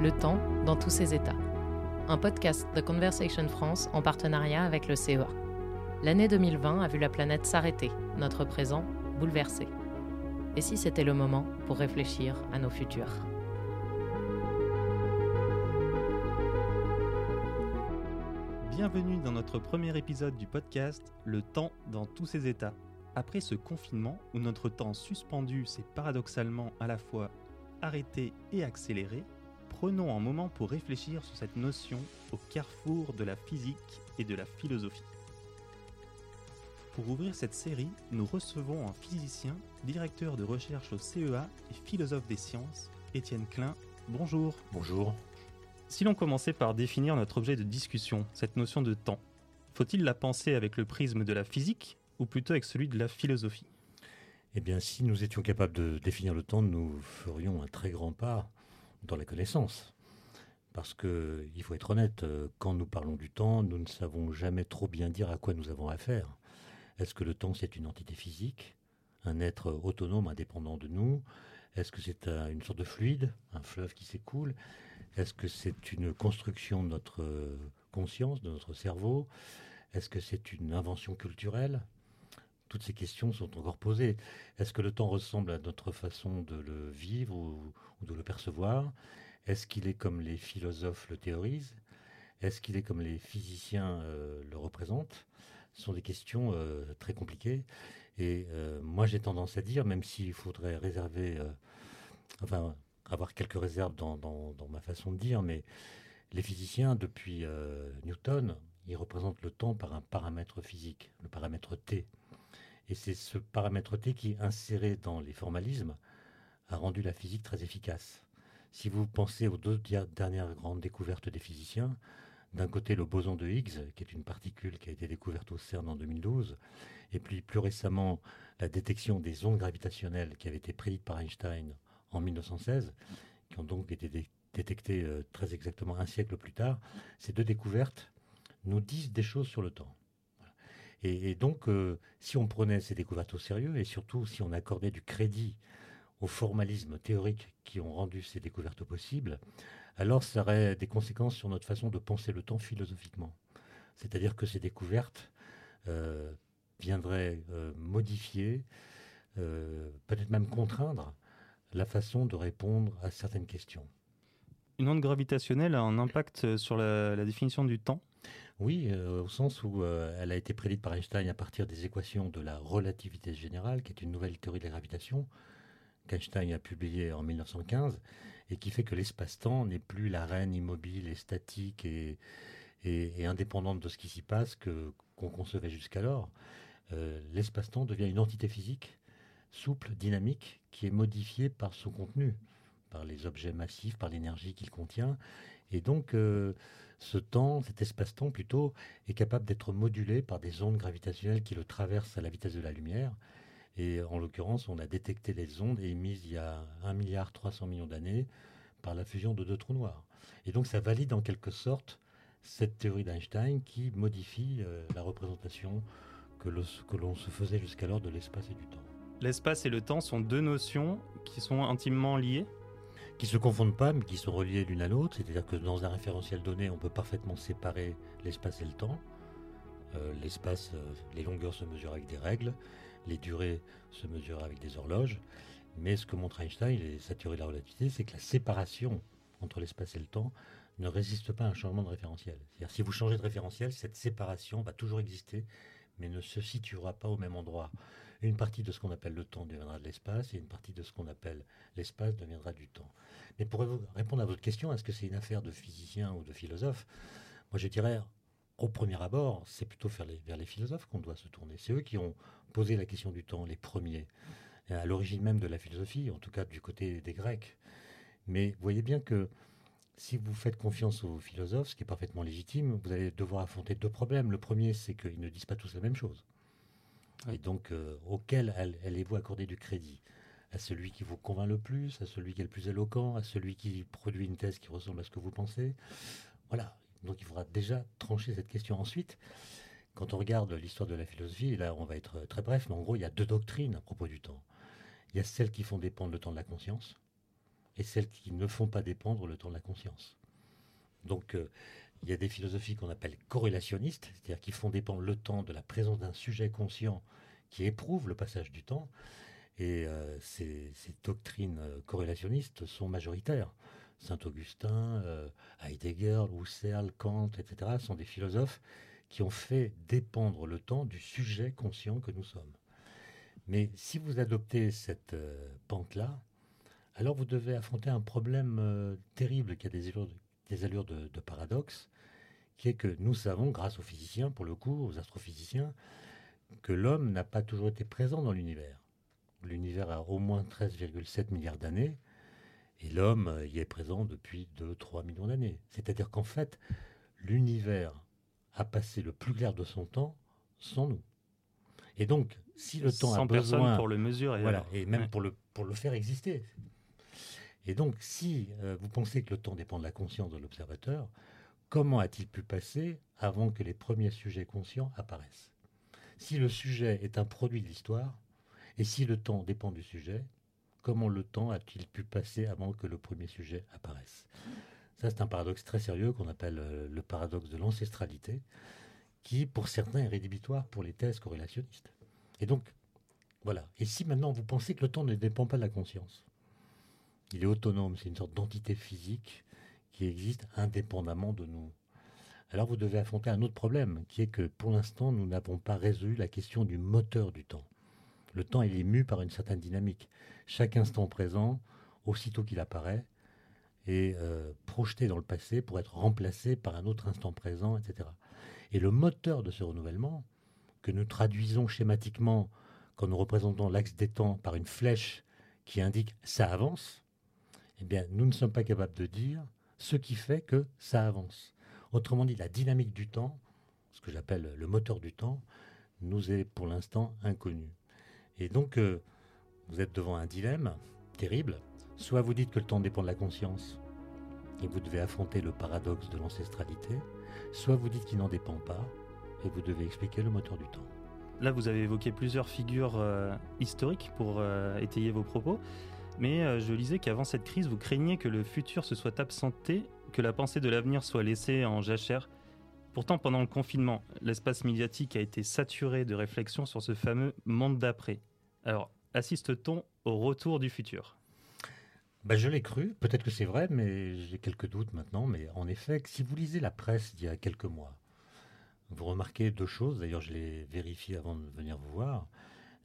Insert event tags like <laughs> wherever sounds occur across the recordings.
Le temps dans tous ses états. Un podcast de Conversation France en partenariat avec le CEA. L'année 2020 a vu la planète s'arrêter, notre présent bouleversé. Et si c'était le moment pour réfléchir à nos futurs? Bienvenue dans notre premier épisode du podcast Le temps dans tous ses états. Après ce confinement où notre temps suspendu s'est paradoxalement à la fois arrêté et accéléré, prenons un moment pour réfléchir sur cette notion au carrefour de la physique et de la philosophie. Pour ouvrir cette série, nous recevons un physicien, directeur de recherche au CEA et philosophe des sciences, Étienne Klein. Bonjour. Bonjour. Si l'on commençait par définir notre objet de discussion, cette notion de temps, faut-il la penser avec le prisme de la physique ou plutôt avec celui de la philosophie? Eh bien, si nous étions capables de définir le temps, nous ferions un très grand pas dans la connaissance. Parce que, il faut être honnête, euh, quand nous parlons du temps, nous ne savons jamais trop bien dire à quoi nous avons affaire. Est-ce que le temps, c'est une entité physique, un être autonome, indépendant de nous? Est-ce que c'est une sorte de fluide, un fleuve qui s'écoule? Est-ce que c'est une construction de notre euh, conscience, de notre cerveau? Est-ce que c'est une invention culturelle? Toutes ces questions sont encore posées. Est-ce que le temps ressemble à notre façon de le vivre ou, de le percevoir? Est-ce qu'il est comme les philosophes le théorisent? Est-ce qu'il est comme les physiciens euh, le représentent? Ce sont des questions euh, très compliquées. Et euh, moi, j'ai tendance à dire, même s'il faudrait réserver, enfin, avoir quelques réserves dans, dans- ma façon de dire, mais les physiciens, depuis Newton, ils représentent le temps par un paramètre physique, le paramètre T. Et c'est ce paramètre T qui, inséré dans les formalismes, a rendu la physique très efficace. Si vous pensez aux deux dernières grandes découvertes des physiciens, d'un côté le boson de Higgs, qui est une particule qui a été découverte au CERN en 2012, et puis plus récemment la détection des ondes gravitationnelles qui avaient été prédites par Einstein en 1916, qui ont donc été dé- détectées euh, très exactement un siècle plus tard, ces deux découvertes nous disent des choses sur le temps. Et, donc, euh, si on prenait ces découvertes au sérieux, et surtout si on accordait du crédit aux formalismes théoriques qui ont rendu ces découvertes possibles, alors ça aurait des conséquences sur notre façon de penser le temps philosophiquement. C'est-à-dire que ces découvertes euh, viendraient euh, modifier, peut-être même contraindre la façon de répondre à certaines questions. Une onde gravitationnelle a un impact sur la, la définition du temps? Oui, euh, au sens où euh, elle a été prédite par Einstein à partir des équations de la relativité générale, qui est une nouvelle théorie de la gravitation qu'Einstein a publiée en 1915 et qui fait que l'espace-temps n'est plus la reine immobile et statique et, indépendante de ce qui s'y passe que qu'on concevait jusqu'alors. Euh, l'espace-temps devient une entité physique souple, dynamique, qui est modifiée par son contenu, par les objets massifs, par l'énergie qu'il contient. Et donc, ce temps, cet espace-temps plutôt, est capable d'être modulé par des ondes gravitationnelles qui le traversent à la vitesse de la lumière. Et en l'occurrence, on a détecté les ondes émises il y a 1 milliard 300 millions d'années par la fusion de deux trous noirs. Et donc, ça valide en quelque sorte cette théorie d'Einstein qui modifie euh, la représentation que l'on se faisait jusqu'alors de l'espace et du temps. L'espace et le temps sont deux notions qui sont intimement liées? Qui se confondent pas, mais qui sont reliés l'une à l'autre. C'est-à-dire que dans un référentiel donné, on peut parfaitement séparer l'espace et le temps. Euh, l'espace, euh, les longueurs se mesurent avec des règles, les durées se mesurent avec des horloges. Mais ce que montre Einstein et sa de la relativité, c'est que la séparation entre l'espace et le temps ne résiste pas à un changement de référentiel. C'est-à-dire si vous changez de référentiel, cette séparation va toujours exister, mais ne se situera pas au même endroit. Une partie de ce qu'on appelle le temps deviendra de l'espace et une partie de ce qu'on appelle l'espace deviendra du temps. Mais pour répondre à votre question, est-ce que c'est une affaire de physicien ou de philosophe? Moi, je dirais, au premier abord, c'est plutôt vers les, vers les philosophes qu'on doit se tourner. C'est eux qui ont posé la question du temps, les premiers, à l'origine même de la philosophie, en tout cas du côté des Grecs. Mais voyez bien que si vous faites confiance aux philosophes, ce qui est parfaitement légitime, vous allez devoir affronter deux problèmes. Le premier, c'est qu'ils ne disent pas tous la même chose. Et donc, euh, auquel all- allez-vous accorder du crédit? À celui qui vous convainc le plus, à celui qui est le plus éloquent, à celui qui produit une thèse qui ressemble à ce que vous pensez? Voilà. Donc, il faudra déjà trancher cette question. Ensuite, quand on regarde l'histoire de la philosophie, là, on va être très bref, mais en gros, il y a deux doctrines à propos du temps. Il y a celles qui font dépendre le temps de la conscience, et celles qui ne font pas dépendre le temps de la conscience. Donc, euh, il y a des philosophies qu'on appelle corrélationnistes, c'est-à-dire qui font dépendre le temps de la présence d'un sujet conscient qui éprouve le passage du temps. Et euh, ces, doctrines euh, corrélationnistes sont majoritaires. Saint-Augustin, Heidegger, Husserl, Kant, etc. sont des philosophes qui ont fait dépendre le temps du sujet conscient que nous sommes. Mais si vous adoptez cette pente-là, alors vous devez affronter un problème terrible qui a des des allures de, paradoxe, qui est que nous savons, grâce aux physiciens, pour le coup, aux astrophysiciens, que l'homme n'a pas toujours été présent dans l'univers. L'univers a au moins 13,7 milliards d'années, et l'homme y est présent depuis 2-3 millions d'années. C'est-à-dire qu'en fait, l'univers a passé le plus clair de son temps sans nous. Et donc, si le temps a besoin pour le mesurer, voilà, et même pour le pour le faire exister, et donc, si euh, vous pensez que le temps dépend de la conscience de l'observateur, comment a-t-il pu passer avant que les premiers sujets conscients apparaissent? Si le sujet est un produit de l'histoire, et si le temps dépend du sujet, comment le temps a-t-il pu passer avant que le premier sujet apparaisse? Ça, c'est un paradoxe très sérieux qu'on appelle euh, le paradoxe de l'ancestralité, qui, pour certains, est rédhibitoire pour les thèses corrélationnistes. Et donc, voilà. Et si maintenant vous pensez que le temps ne dépend pas de la conscience, il est autonome, c'est une sorte d'entité physique qui existe indépendamment de nous. Alors vous devez affronter un autre problème, qui est que pour l'instant, nous n'avons pas résolu la question du moteur du temps. Le temps, il est mu par une certaine dynamique. Chaque instant présent, aussitôt qu'il apparaît, est euh, projeté dans le passé pour être remplacé par un autre instant présent, etc. Et le moteur de ce renouvellement, que nous traduisons schématiquement quand nous représentons l'axe des temps par une flèche qui indique ça avance, eh nous ne sommes pas capables de dire ce qui fait que ça avance. Autrement dit, la dynamique du temps, ce que j'appelle le moteur du temps, nous est pour l'instant inconnu. Et donc, euh, vous êtes devant un dilemme terrible. Soit vous dites que le temps dépend de la conscience, et vous devez affronter le paradoxe de l'ancestralité, soit vous dites qu'il n'en dépend pas, et vous devez expliquer le moteur du temps. Là, vous avez évoqué plusieurs figures euh, historiques pour euh, étayer vos propos. Mais euh, je lisais qu'avant cette crise, vous craigniez que le futur se soit absenté, que la pensée de l'avenir soit laissée en jachère. Pourtant, pendant le confinement, l'espace médiatique a été saturé de réflexions sur ce fameux monde d'après. Alors, assiste-t-on au retour du futur? Bah, je l'ai cru, peut-être que c'est vrai, mais j'ai quelques doutes maintenant. Mais en effet, si vous lisez la presse d'il y a quelques mois, vous remarquez deux choses. D'ailleurs, je l'ai vérifié avant de venir vous voir.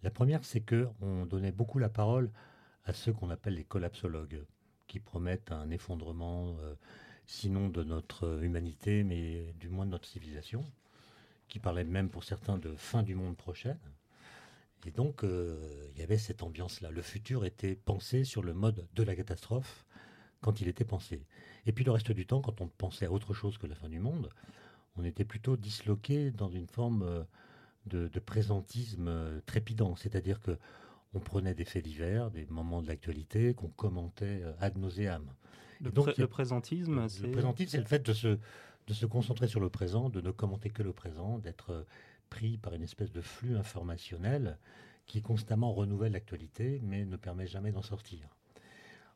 La première, c'est que on donnait beaucoup la parole à ceux qu'on appelle les collapsologues, qui promettent un effondrement, euh, sinon de notre humanité, mais du moins de notre civilisation, qui parlaient même pour certains de fin du monde prochaine. Et donc, euh, il y avait cette ambiance-là. Le futur était pensé sur le mode de la catastrophe quand il était pensé. Et puis le reste du temps, quand on pensait à autre chose que la fin du monde, on était plutôt disloqué dans une forme euh, de, de présentisme trépidant. C'est-à-dire que on prenait des faits divers, des moments de l'actualité qu'on commentait euh, ad nauseam. Le, donc, le présentisme, c'est... Le présentisme, c'est le fait de se, de se concentrer sur le présent, de ne commenter que le présent, d'être euh, pris par une espèce de flux informationnel qui constamment renouvelle l'actualité, mais ne permet jamais d'en sortir.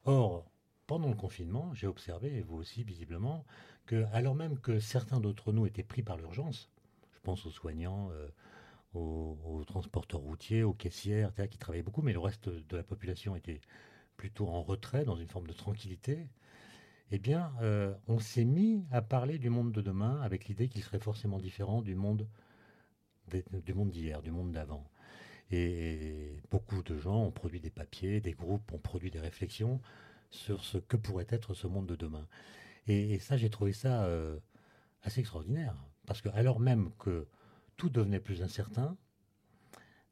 Or, pendant le confinement, j'ai observé, et vous aussi visiblement, que alors même que certains d'entre nous étaient pris par l'urgence, je pense aux soignants, euh, aux, transporteurs routiers, aux caissières, qui travaillaient beaucoup, mais le reste de la population était plutôt en retrait, dans une forme de tranquillité, eh bien, euh, on s'est mis à parler du monde de demain avec l'idée qu'il serait forcément différent du monde du monde d'hier, du monde d'avant. Et beaucoup de gens ont produit des papiers, des groupes ont produit des réflexions sur ce que pourrait être ce monde de demain. Et, ça, j'ai trouvé ça euh, assez extraordinaire. Parce que alors même que tout devenait plus incertain,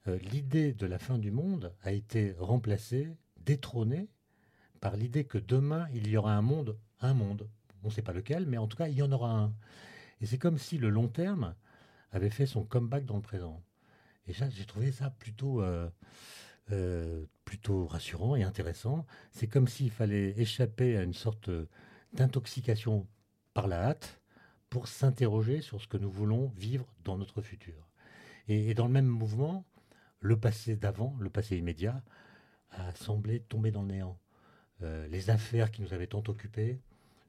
euh, l'idée de la fin du monde a été remplacée, détrônée, par l'idée que demain, il y aura un monde, un monde. On ne sait pas lequel, mais en tout cas, il y en aura un. Et c'est comme si le long terme avait fait son comeback dans le présent. Et ça, j'ai trouvé ça plutôt, euh, euh, plutôt rassurant et intéressant. C'est comme s'il fallait échapper à une sorte d'intoxication par la hâte pour s'interroger sur ce que nous voulons vivre dans notre futur. Et, dans le même mouvement, le passé d'avant, le passé immédiat, a semblé tomber dans le néant. euh, les affaires qui nous avaient tant occupés.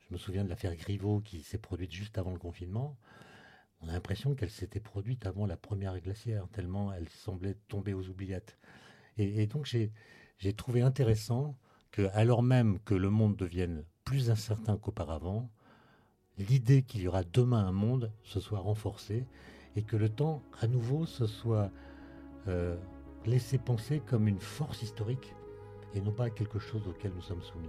Je me souviens de l'affaire Griveaux qui s'est produite juste avant le confinement. On a l'impression qu'elle s'était produite avant la première glaciaire, tellement elle semblait tomber aux oubliettes. Et, donc j'ai trouvé intéressant que, alors même que le monde devienne plus incertain qu'auparavant, l'idée qu'il y aura demain un monde se soit renforcée et que le temps, à nouveau, se soit euh, laissé penser comme une force historique et non pas quelque chose auquel nous sommes soumis.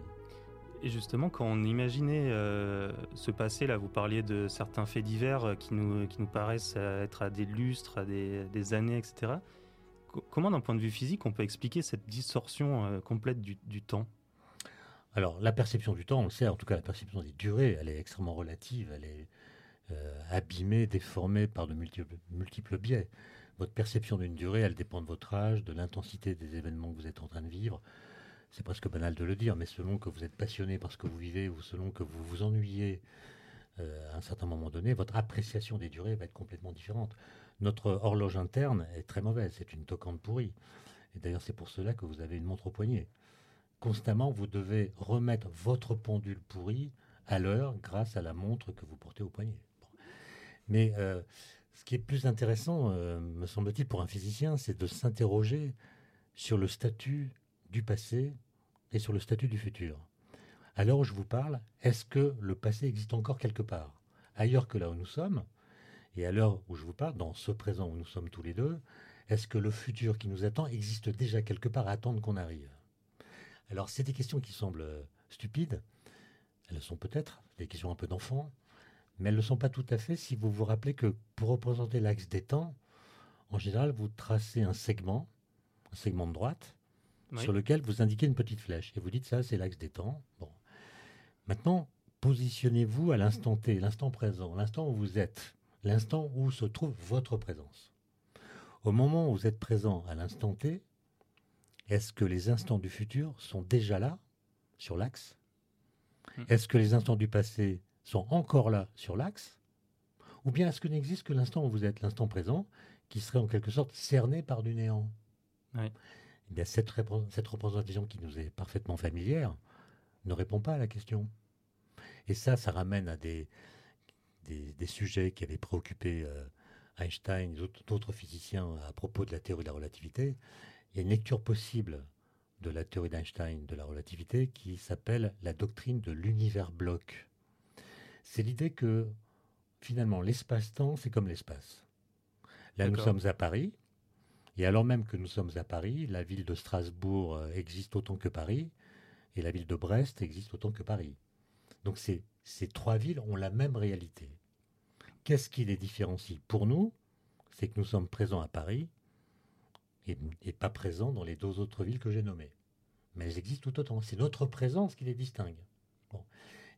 Et justement, quand on imaginait euh, ce passé, là, vous parliez de certains faits divers qui nous, qui nous paraissent être à des lustres, à des, années, etc. comment, d'un point de vue physique, on peut expliquer cette distorsion euh, complète du, temps? Alors, la perception du temps, on le sait, en tout cas, la perception des durées, elle est extrêmement relative, elle est euh, abîmée, déformée par de multiples, biais. Votre perception d'une durée, elle dépend de votre âge, de l'intensité des événements que vous êtes en train de vivre, c'est presque banal de le dire, mais selon que vous êtes passionné par ce que vous vivez ou selon que vous vous ennuyez euh, à un certain moment donné, votre appréciation des durées va être complètement différente. Notre horloge interne est très mauvaise, c'est une toquante pourrie. Et d'ailleurs, c'est pour cela que vous avez une montre au poignet. Constamment, vous devez remettre votre pendule pourrie à l'heure grâce à la montre que vous portez au poignet. Mais euh, ce qui est plus intéressant, euh, me semble-t-il, pour un physicien, c'est de s'interroger sur le statut du passé et sur le statut du futur. À l'heure où je vous parle, est-ce que le passé existe encore quelque part? Ailleurs que là où nous sommes, et à l'heure où je vous parle, dans ce présent où nous sommes tous les deux, est-ce que le futur qui nous attend existe déjà quelque part à attendre qu'on arrive? Alors, c'est des questions qui semblent stupides. Elles le sont peut-être, des questions un peu d'enfant, mais elles ne le sont pas tout à fait si vous vous rappelez que pour représenter l'axe des temps, en général, vous tracez un segment, un segment de droite, sur lequel vous indiquez une petite flèche. Et vous dites ça, c'est l'axe des temps. Bon. Maintenant, positionnez-vous à l'instant T, l'instant présent, l'instant où vous êtes, l'instant où se trouve votre présence. Au moment où vous êtes présent à l'instant T, est-ce que les instants du futur sont déjà là, sur l'axe? Hmm. Est-ce que les instants du passé sont encore là, sur l'axe? Ou bien est-ce que n'existe que l'instant où vous êtes, l'instant présent, qui serait en quelque sorte cerné par du néant? Eh cette, représentation qui nous est parfaitement familière ne répond pas à la question. Et ça, ça ramène à des, des, sujets qui avaient préoccupé euh, Einstein et d'autres physiciens à propos de la théorie de la relativité. Il y a une lecture possible de la théorie d'Einstein de la relativité qui s'appelle la doctrine de l'univers bloc. C'est l'idée que finalement l'espace-temps, c'est comme l'espace. Là, nous sommes à Paris, et alors même que nous sommes à Paris, la ville de Strasbourg euh, existe autant que Paris, et la ville de Brest existe autant que Paris. Donc ces, ces trois villes ont la même réalité. Qu'est-ce qui les différencie? Pour nous, c'est que nous sommes présents à Paris et, pas présents dans les deux autres villes que j'ai nommées. Mais elles existent tout autant. C'est notre présence qui les distingue.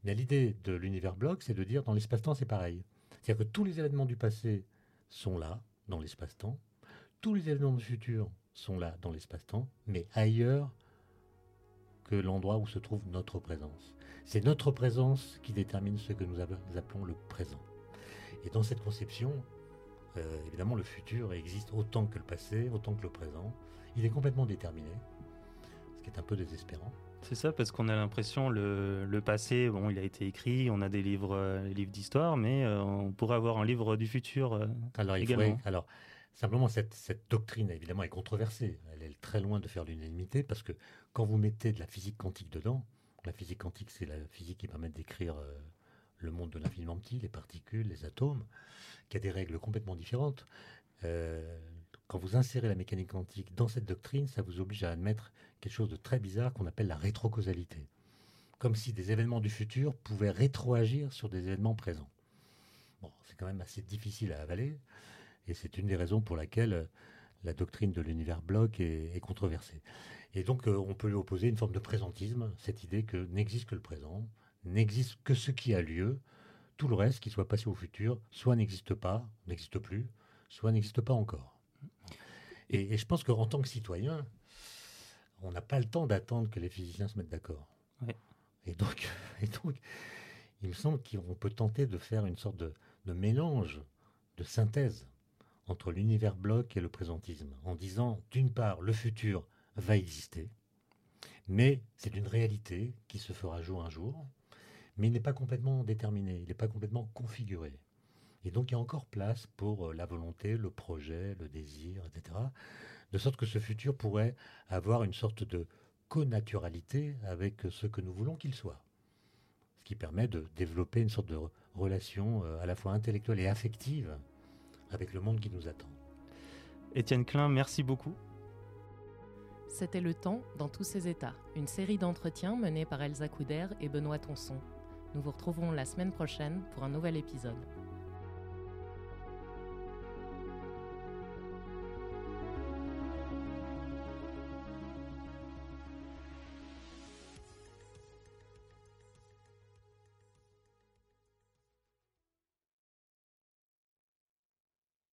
L'idée de l'univers bloc, c'est de dire dans l'espace-temps, c'est pareil. C'est-à-dire que tous les événements du passé sont là, dans l'espace-temps, tous les événements du futur sont là dans l'espace-temps, mais ailleurs que l'endroit où se trouve notre présence. C'est notre présence qui détermine ce que nous appelons le présent. Et dans cette conception, euh, évidemment, le futur existe autant que le passé, autant que le présent. Il est complètement déterminé, ce qui est un peu désespérant. C'est ça, parce qu'on a l'impression le, le passé, bon, il a été écrit, on a des livres, euh, livres d'histoire, mais euh, on pourrait avoir un livre du futur alors, il Faudrait, alors, Simplement, cette, doctrine, évidemment, est controversée. Elle est très loin de faire l'unanimité parce que quand vous mettez de la physique quantique dedans, la physique quantique, c'est la physique qui permet d'écrire euh, le monde de l'infiniment petit, les particules, les atomes, qui a des règles complètement différentes. Euh, quand vous insérez la mécanique quantique dans cette doctrine, ça vous oblige à admettre quelque chose de très bizarre qu'on appelle la rétrocausalité. Comme si des événements du futur pouvaient rétroagir sur des événements présents. Bon, c'est quand même assez difficile à avaler. Et c'est une des raisons pour laquelle euh, la doctrine de l'univers bloc est, controversée. Et donc, euh, on peut lui opposer une forme de présentisme, cette idée que n'existe que le présent, n'existe que ce qui a lieu, tout le reste, qui soit passé au futur, soit n'existe pas, n'existe plus, soit n'existe pas encore. Et, je pense qu'en tant que citoyen, on n'a pas le temps d'attendre que les physiciens se mettent d'accord. Et, donc, <laughs> et donc, il me semble qu'on peut tenter de faire une sorte de mélange, de synthèse entre l'univers bloc et le présentisme, en disant, d'une part, le futur va exister, Mais c'est une réalité qui se fera jour un jour, mais il n'est pas complètement déterminé, il n'est pas complètement configuré. Et donc il y a encore place pour euh, la volonté, le projet, le désir, etc. De sorte que ce futur pourrait avoir une sorte de connaturalité avec ce que nous voulons qu'il soit. Ce qui permet de développer une sorte de relation euh, à la fois intellectuelle et affective avec le monde qui nous attend. Étienne Klein, merci beaucoup. C'était Le Temps dans tous ses états, une série d'entretiens menés par Elsa Couder et Benoît Tonson. Nous vous retrouverons la semaine prochaine pour un nouvel épisode.